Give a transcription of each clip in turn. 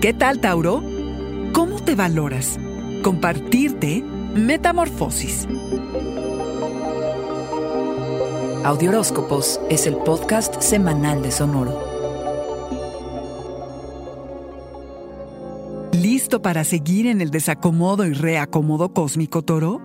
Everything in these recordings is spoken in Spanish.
¿Qué tal, Tauro? ¿Cómo te valoras? Compartirte Metamorfosis. Audioróscopos es el podcast semanal de Sonoro. ¿Listo para seguir en el desacomodo y reacomodo cósmico, Toro?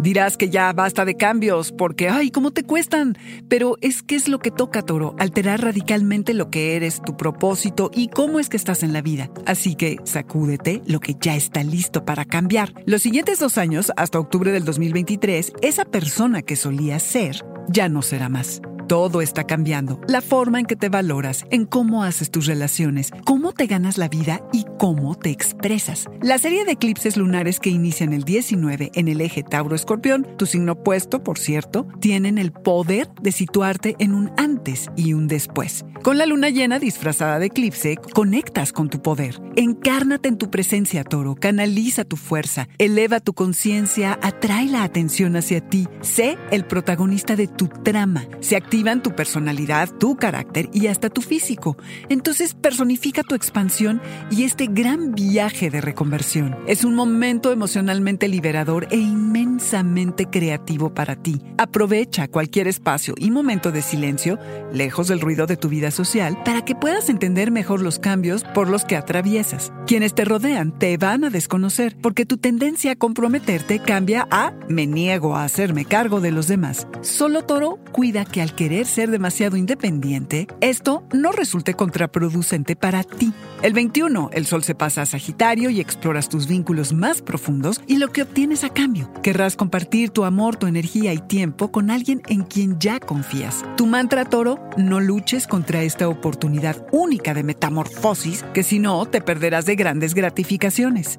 Dirás que ya basta de cambios, porque, ay, ¿cómo te cuestan? Pero es que es lo que toca, Toro, alterar radicalmente lo que eres, tu propósito y cómo es que estás en la vida. Así que sacúdete lo que ya está listo para cambiar. Los siguientes dos años, hasta octubre del 2023, esa persona que solías ser ya no será más. Todo está cambiando. La forma en que te valoras, en cómo haces tus relaciones, cómo te ganas la vida y cómo te expresas. La serie de eclipses lunares que inician el 19 en el eje Tauro-Escorpión, tu signo opuesto, por cierto, tienen el poder de situarte en un antes y un después. Con la luna llena disfrazada de eclipse, conectas con tu poder. Encárnate en tu presencia, Toro. Canaliza tu fuerza. Eleva tu conciencia. Atrae la atención hacia ti. Sé el protagonista de tu trama. Se tu personalidad, tu carácter y hasta tu físico. Entonces personifica tu expansión y este gran viaje de reconversión. Es un momento emocionalmente liberador e inmensamente creativo para ti. Aprovecha cualquier espacio y momento de silencio, lejos del ruido de tu vida social, para que puedas entender mejor los cambios por los que atraviesas. Quienes te rodean te van a desconocer porque tu tendencia a comprometerte cambia a me niego a hacerme cargo de los demás. Solo Toro cuida que al querer ser demasiado independiente, esto no resulte contraproducente para ti. El 21, el sol se pasa a Sagitario y exploras tus vínculos más profundos y lo que obtienes a cambio. Querrás compartir tu amor, tu energía y tiempo con alguien en quien ya confías. Tu mantra toro, no luches contra esta oportunidad única de metamorfosis, que si no te perderás de grandes gratificaciones.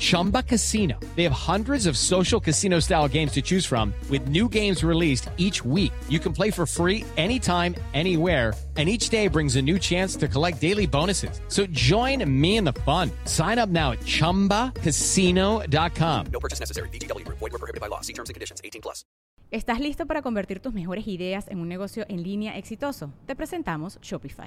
Chumba Casino. They have hundreds of social casino style games to choose from, with new games released each week. You can play for free anytime, anywhere. And each day brings a new chance to collect daily bonuses. So join me in the fun. Sign up now at chumbacasino.com. No purchase necessary. VGW Group. Void were prohibited by law. See terms and conditions. 18 plus. ¿Estás listo para convertir tus mejores ideas en un negocio en línea exitoso? Te presentamos Shopify.